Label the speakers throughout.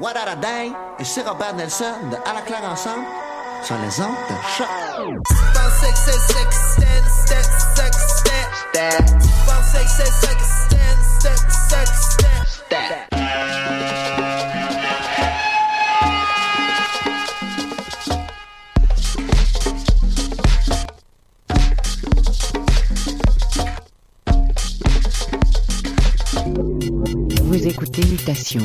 Speaker 1: What a Day et c'est Robert Nelson de À la claire ensemble sur les ondes de choc.
Speaker 2: Vous écoutez Mutation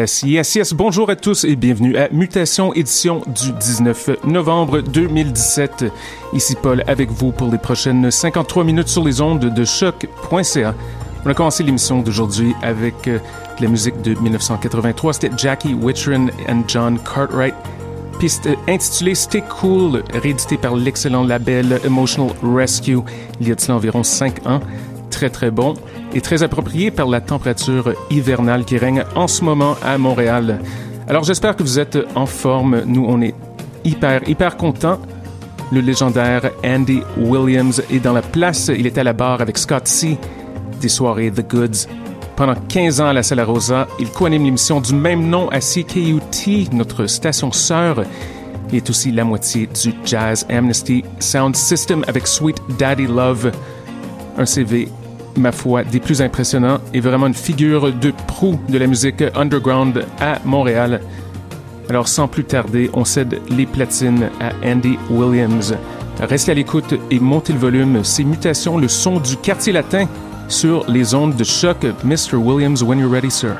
Speaker 3: Yes, yes, yes. Bonjour à tous et bienvenue à Mutation édition du 19 novembre 2017. Ici Paul avec vous pour les prochaines 53 minutes sur les ondes de choc.ca. On a commencé l'émission d'aujourd'hui avec euh, la musique de 1983. C'était Jackie Wittren and John Cartwright. Piste intitulée Stay Cool, réédité par l'excellent label Emotional Rescue il y a de cela environ 5 ans. Très très bon et très approprié par la température hivernale qui règne en ce moment à Montréal. Alors j'espère que vous êtes en forme. Nous, on est hyper, hyper contents. Le légendaire Andy Williams est dans la place. Il était à la barre avec Scott C. des soirées The Goods. Pendant 15 ans à la Sala Rosa, il co-anime l'émission du même nom à CKUT, notre station sœur. Il est aussi la moitié du Jazz Amnesty Sound System avec Sweet Daddy Love. Un CV ma foi, des plus impressionnants et vraiment une figure de proue de la musique underground à Montréal. Alors sans plus tarder, on cède les platines à Andy Williams. Restez à l'écoute et montez le volume. C'est Mutations, le son du quartier latin sur les ondes de choc. Mr. Williams, when you're ready, sir.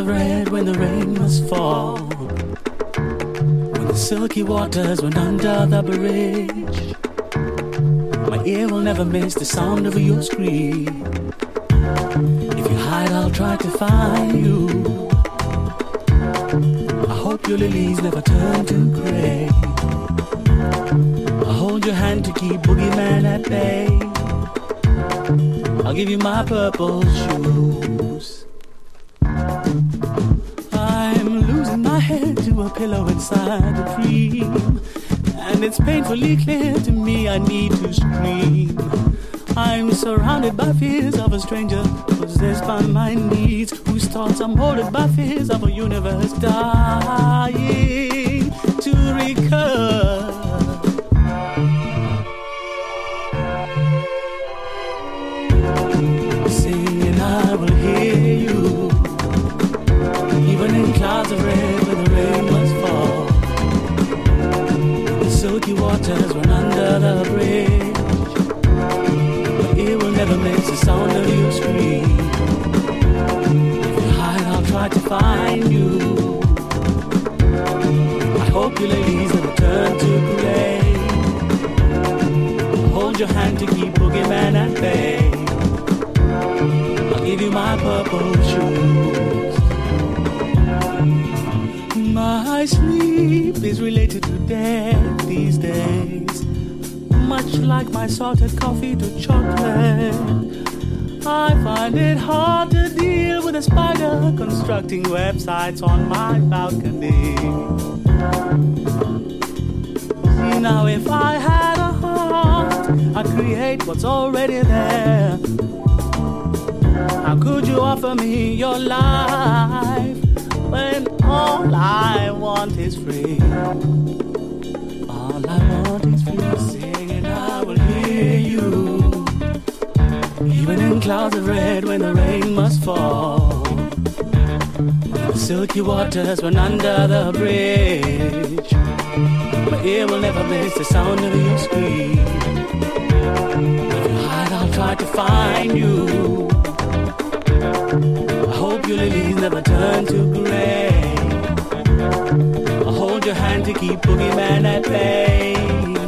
Speaker 4: Of red when the rain must fall. When the silky waters went under the bridge. My ear will never miss the sound of your scream. If you hide, I'll try to find you. I hope your lilies never turn to gray. I'll hold your hand to keep boogeyman at bay. I'll give you my purple shoes. Inside a dream. And it's painfully clear to me I need to scream. I'm surrounded by fears of a stranger possessed by my needs, whose thoughts are molded by fears of a universe dying waters run under the bridge. But it will never miss the sound of your scream. If you hide, I'll try to find you. I hope you ladies never turn to gray. Hold your hand to keep boogeyman at bay. I'll give you my purple shoes. My sleep is related to death these days. Much like my salted coffee to chocolate. I find it hard to deal with a spider constructing websites on my balcony. Now, if I had a heart, I'd create what's already there. How could you offer me your life when all I want is free? All I want is free. You. Even in clouds of red when the rain must fall. The silky waters run under the bridge. My ear will never miss the sound of your scream. If you hide, I'll try to find you. I hope your lilies never turn to gray. I'll hold your hand to keep boogeyman at bay.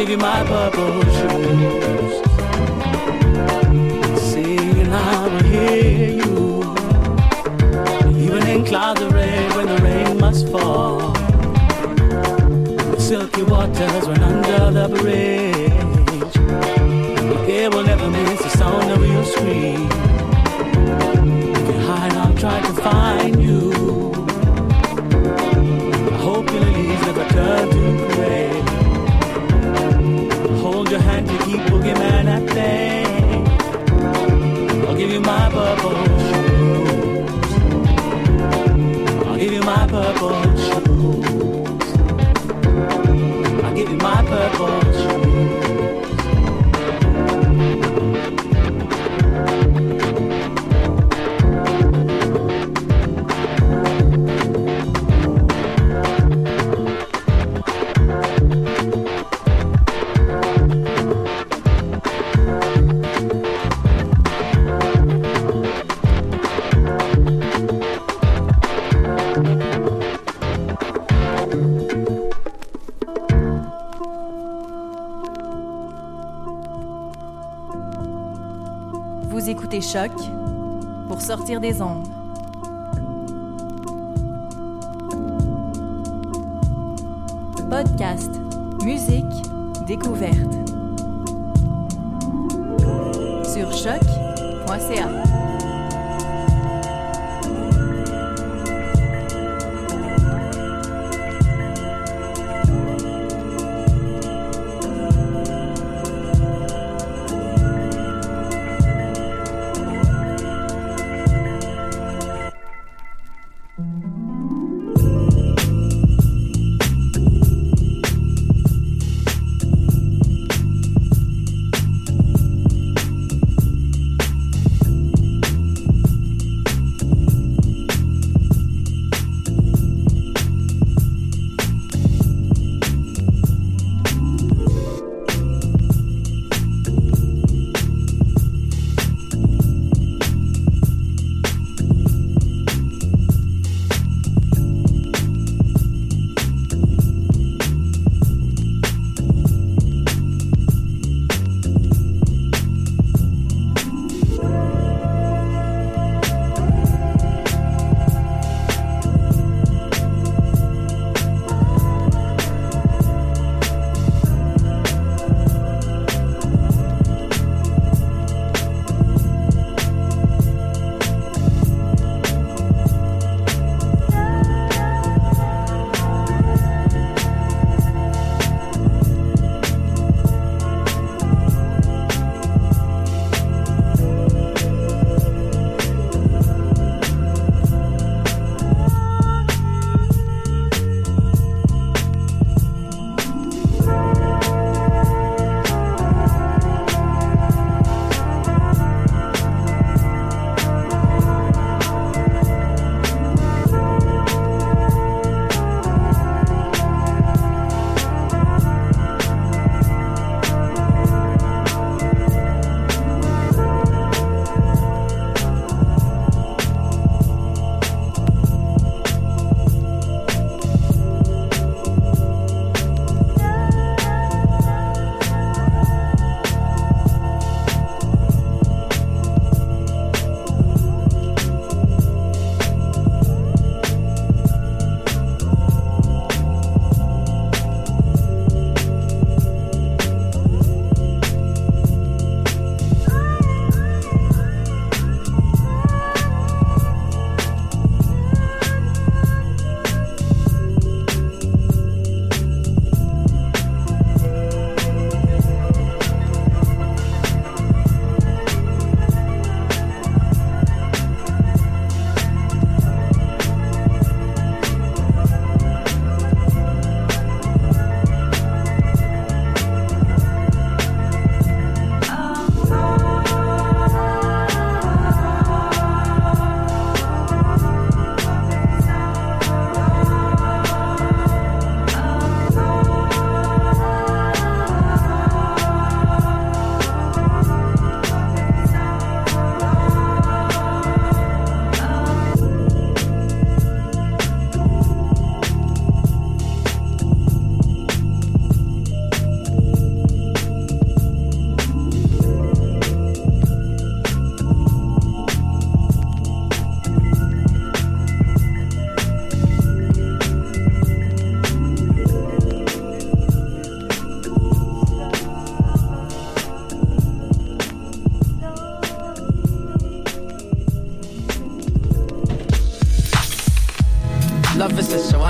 Speaker 4: Give you my purple shoes. Sing and I will hear you. Even in clouds of rain, when the rain must fall. The silky waters run under the bridge. Purple shoes. I'll give you my purple
Speaker 5: des ondes.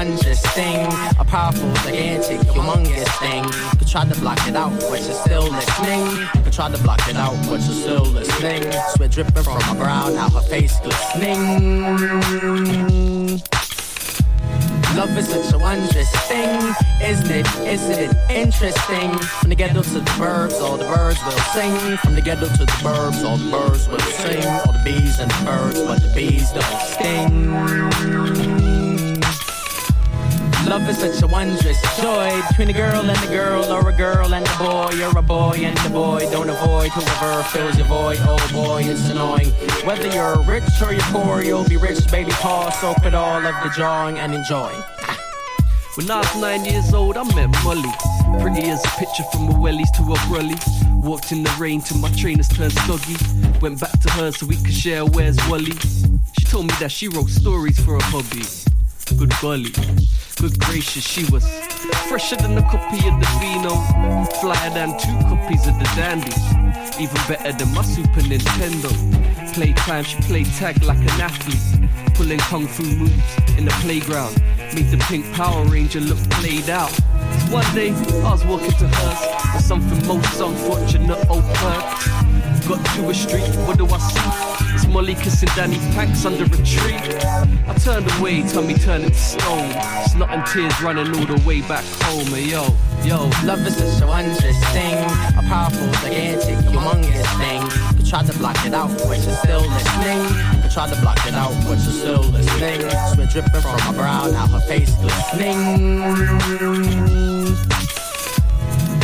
Speaker 6: Wondrous thing, a powerful, gigantic, humongous thing. You could try to block it out, but you're still listening. You could try to block it out, but you're still listening. Sweat dripping from her brow, now her face glistening. Love is such a wondrous thing, isn't it? Isn't it interesting? From the ghetto to the burbs, all the birds will sing. From the ghetto to the burbs, all the birds will sing. All the bees and the birds, but the bees don't sting. Love is such a wondrous joy between a girl and a girl, or a girl and a boy, or a boy and a boy. Don't avoid whoever fills your void. Oh boy, it's annoying. Whether you're rich or you're poor, you'll be rich, baby. Paul, soak it all of the drawing and enjoy. Ah.
Speaker 7: When I was nine years old, I met Molly. Pretty as a picture from a wellies to a brolly. Walked in the rain till my trainers turned soggy. Went back to her so we could share where's Wally. She told me that she wrote stories for a hobby. Good golly, good gracious, she was fresher than a copy of the Beano, flyer than two copies of the Dandy, even better than my Super Nintendo. Playtime, she played tag like an athlete, pulling kung fu moves in the playground, made the pink Power Ranger look played out. One day, I was walking to hers with something most unfortunate occurred. Got to a street, what do I see? Molly kissing Danny Panks under a tree. I turned away, tummy turning to stone. Snot and tears running all the way back home. Hey, yo, yo.
Speaker 6: Love is such a wondrous thing, a powerful, gigantic, humongous thing. Could try to block it out, but you're still listening. Could try to block it out, but you're still listening. Sweat dripping from my brow, now her face glistening.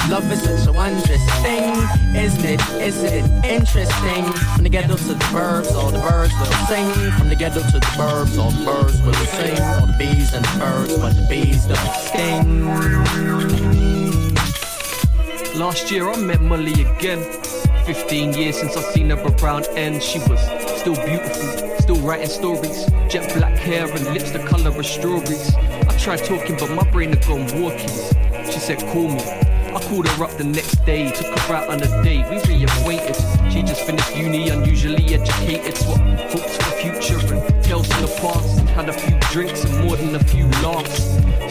Speaker 6: Love is such a wondrous thing, isn't it? Isn't it interesting? From the ghetto to the burbs, all the birds will sing. From the ghetto to the burbs, all the birds will sing. All the bees and the birds, but the bees don't sting.
Speaker 7: Last year I met Molly again. 15 years since I've seen her around and She was still beautiful, still writing stories. Jet black hair and lips the color of strawberries. I tried talking, but my brain had gone walkies. She said, call me. I called her up the next day, took her out on a date, we reacquainted. She just finished uni, unusually educated, swap hopes for the future and tales from the past. Had a few drinks and more than a few laughs.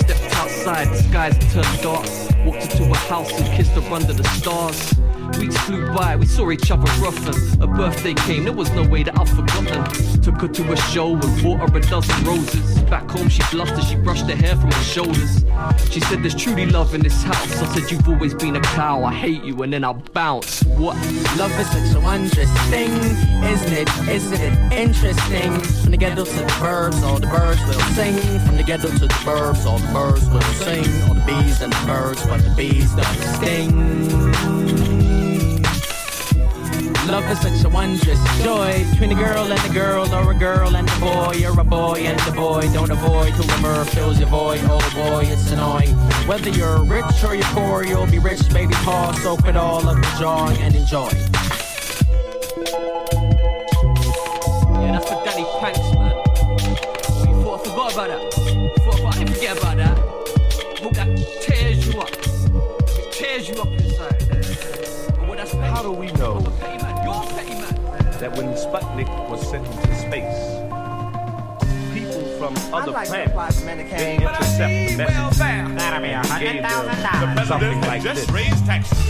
Speaker 7: Stepped outside, the skies turned dark. Walked into a house and kissed her under the stars. Weeks flew by, we saw each other often. Her birthday came, there was no way that I've forgotten. Took her to a show and bought her a dozen roses. Back home, she blushed as she brushed her hair from her shoulders. She said, There's truly love in this house. I said, You've always been a cow, I hate you, and then I bounce. What?
Speaker 6: Love is such a wondrous thing, isn't it? Isn't it interesting? From the ghetto to the burbs, all the birds will sing. From the ghetto to the burbs, all the birds will sing. All the bees and the birds, but the bees don't sting. Love is such a wondrous joy between a girl and a girl, or a girl and a boy, or a boy and a boy. Don't avoid whoever fills your void. Oh boy, it's annoying. Whether you're rich or you're poor, you'll be rich, baby. Paul, soak it all up, enjoy and enjoy.
Speaker 7: That
Speaker 8: when Sputnik was sent into space, people from other planets didn't intercept the message and gave them something like this?
Speaker 9: Well,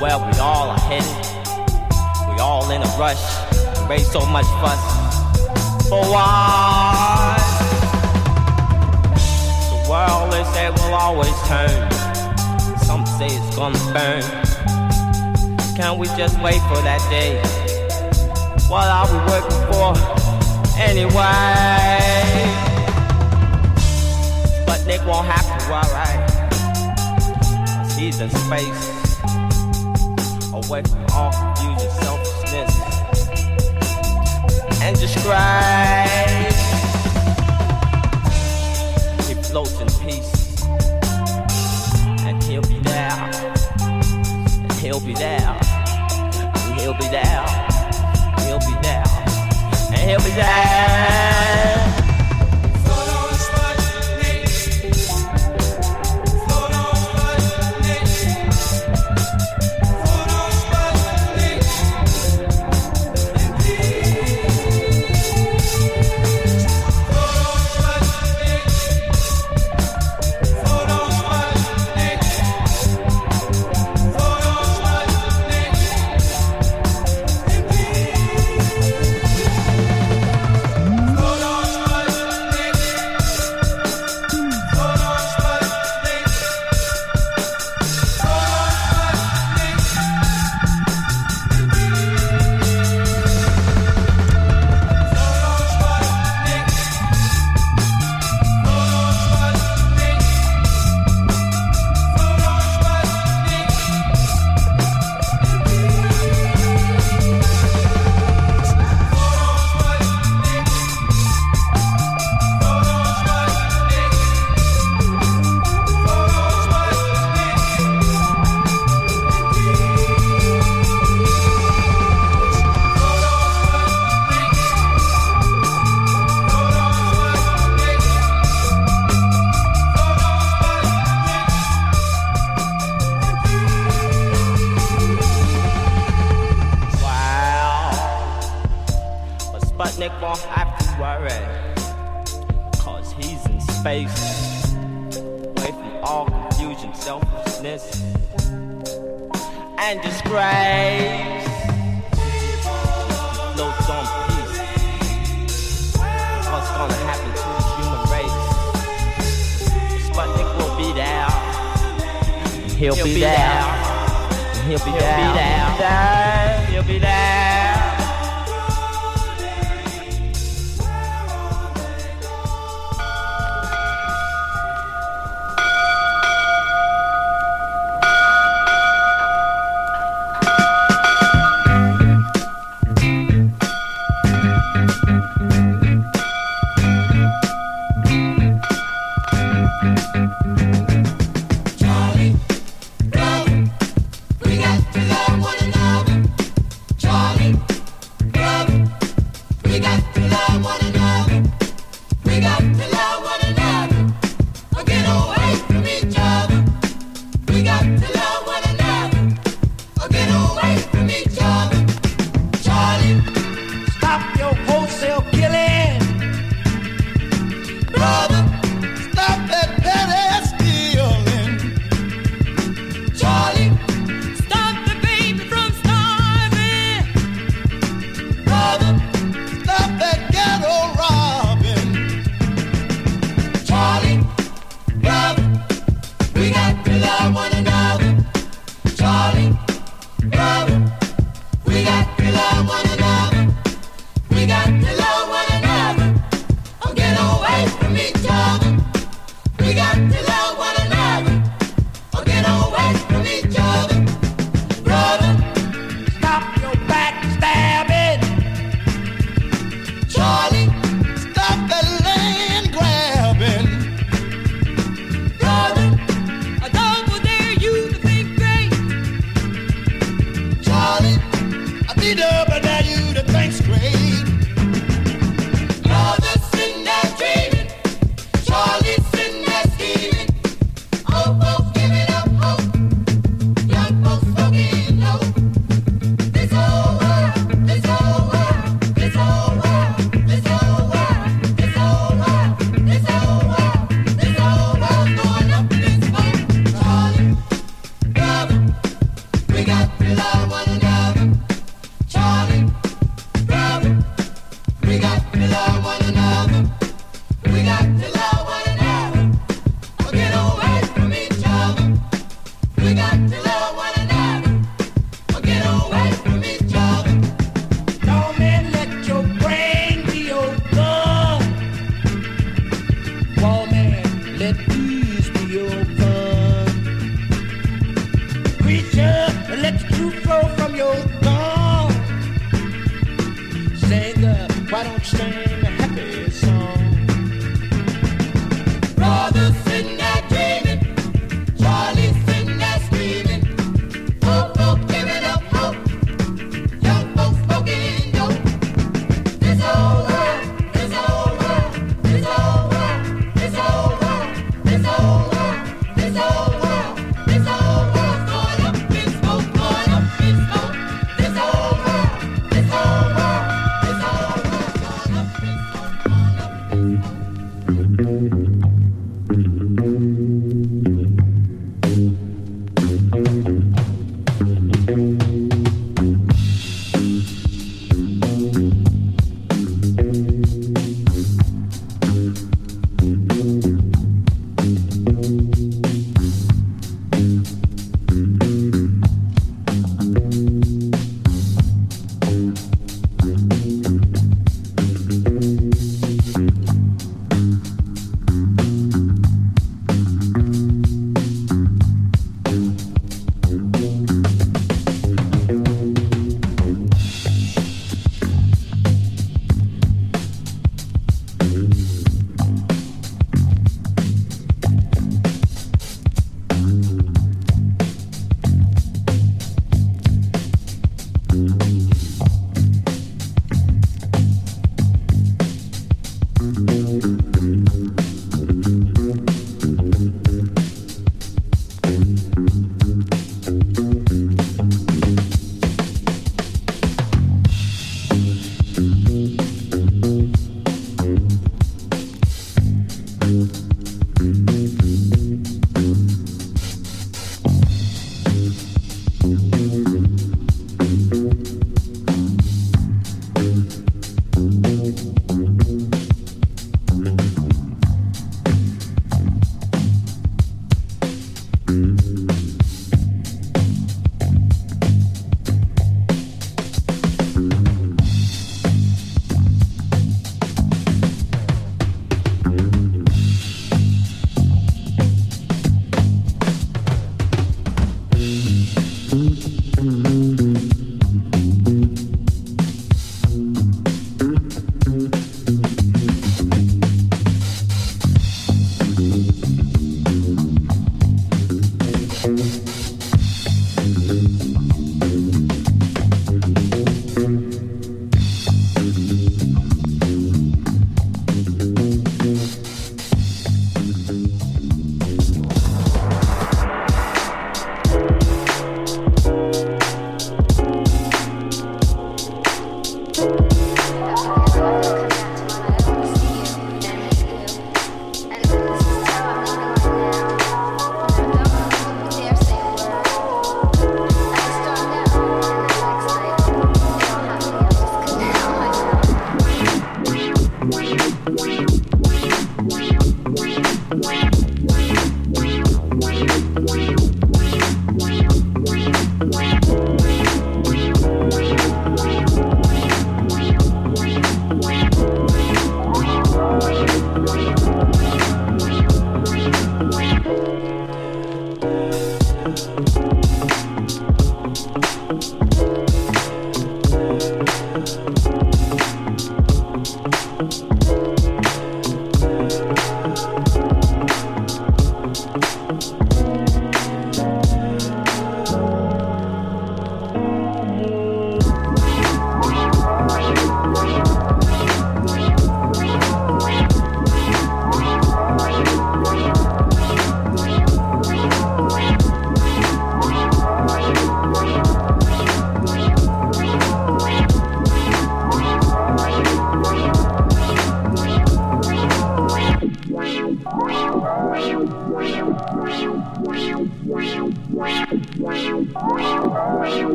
Speaker 9: where we all are headed. We all in a rush, raise so much fuss. For what? The world they say will always turn. Some say it's gonna burn. Can't we just wait for that day? What are we working for anyway? Sputnik won't have to, alright. He's in space away from all confusion, selfishness, and describe. He floats in peace, and he'll be there, and he'll be there, and he'll be there, he'll be there, and he'll be there.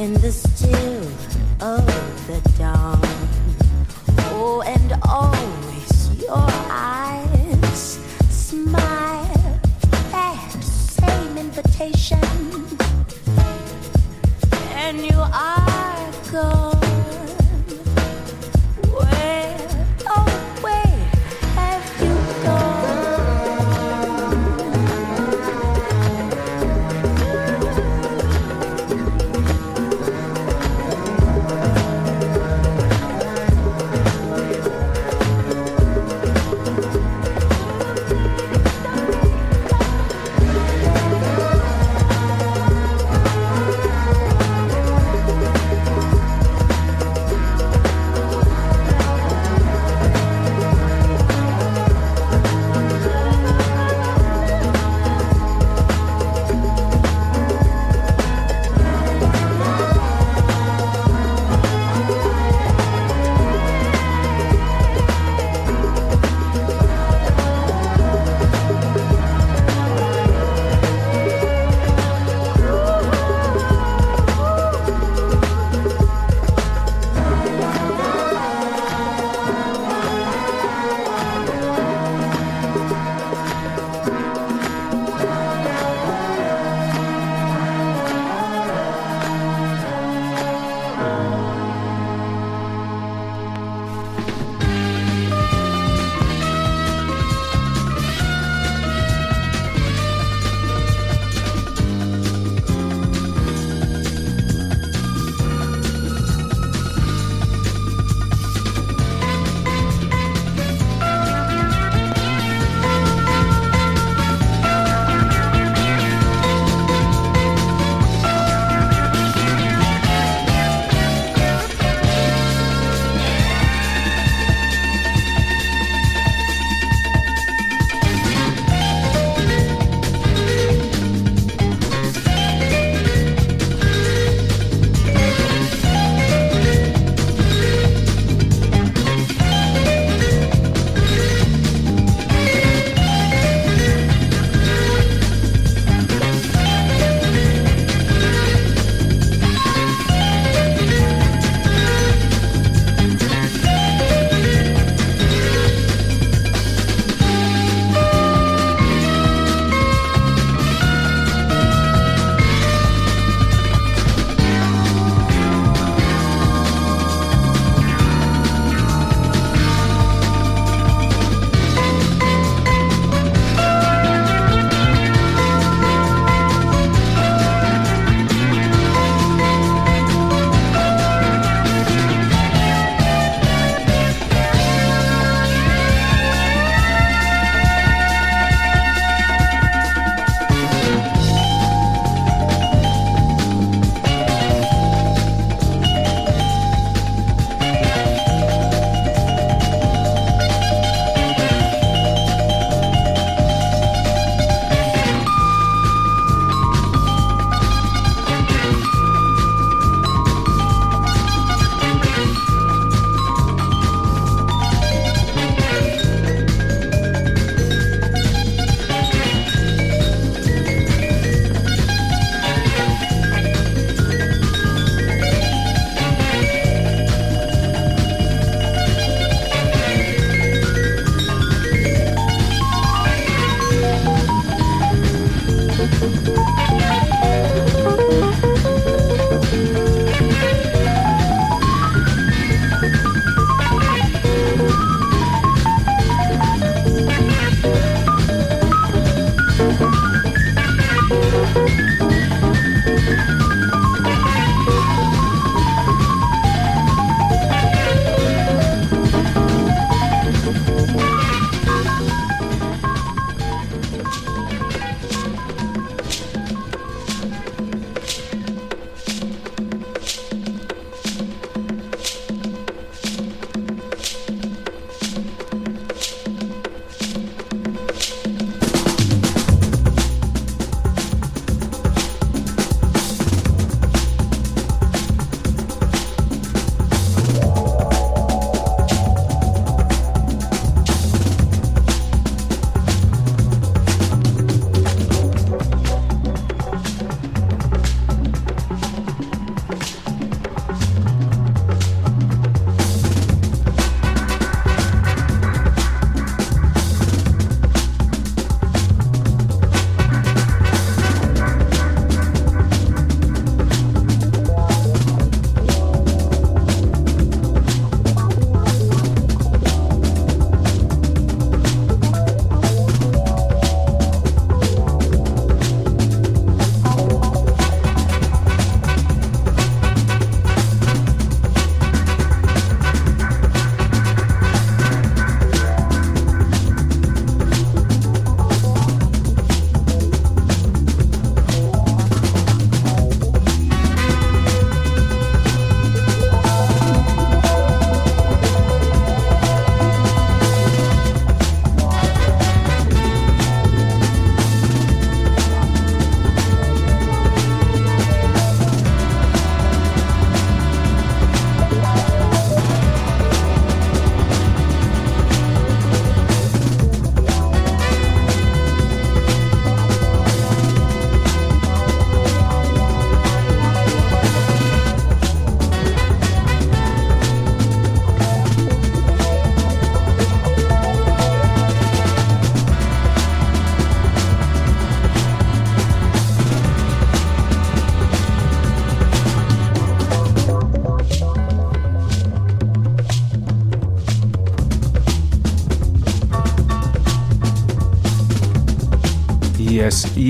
Speaker 9: in the
Speaker 10: still of the dawn. Oh, and always your eyes smile that same invitation.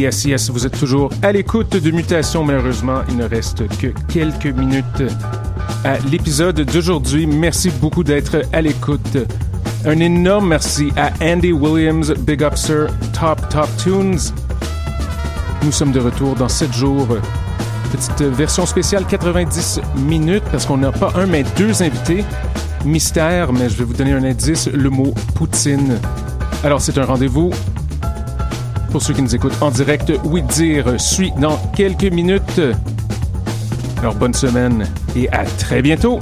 Speaker 3: Yes, yes, vous êtes toujours à l'écoute de Mutation. Malheureusement, il ne reste que quelques minutes à l'épisode d'aujourd'hui. Merci beaucoup d'être à l'écoute. Un énorme merci à Andy Williams, Big Up Sir, Top Top Tunes. Nous sommes de retour dans 7 jours. Petite version spéciale 90 minutes parce qu'on n'a pas un mais deux invités. Mystère, mais je vais vous donner un indice, le mot Poutine. Alors c'est un rendez-vous pour ceux qui nous écoutent en direct, oui dire suit dans quelques minutes. Alors bonne semaine et à très bientôt.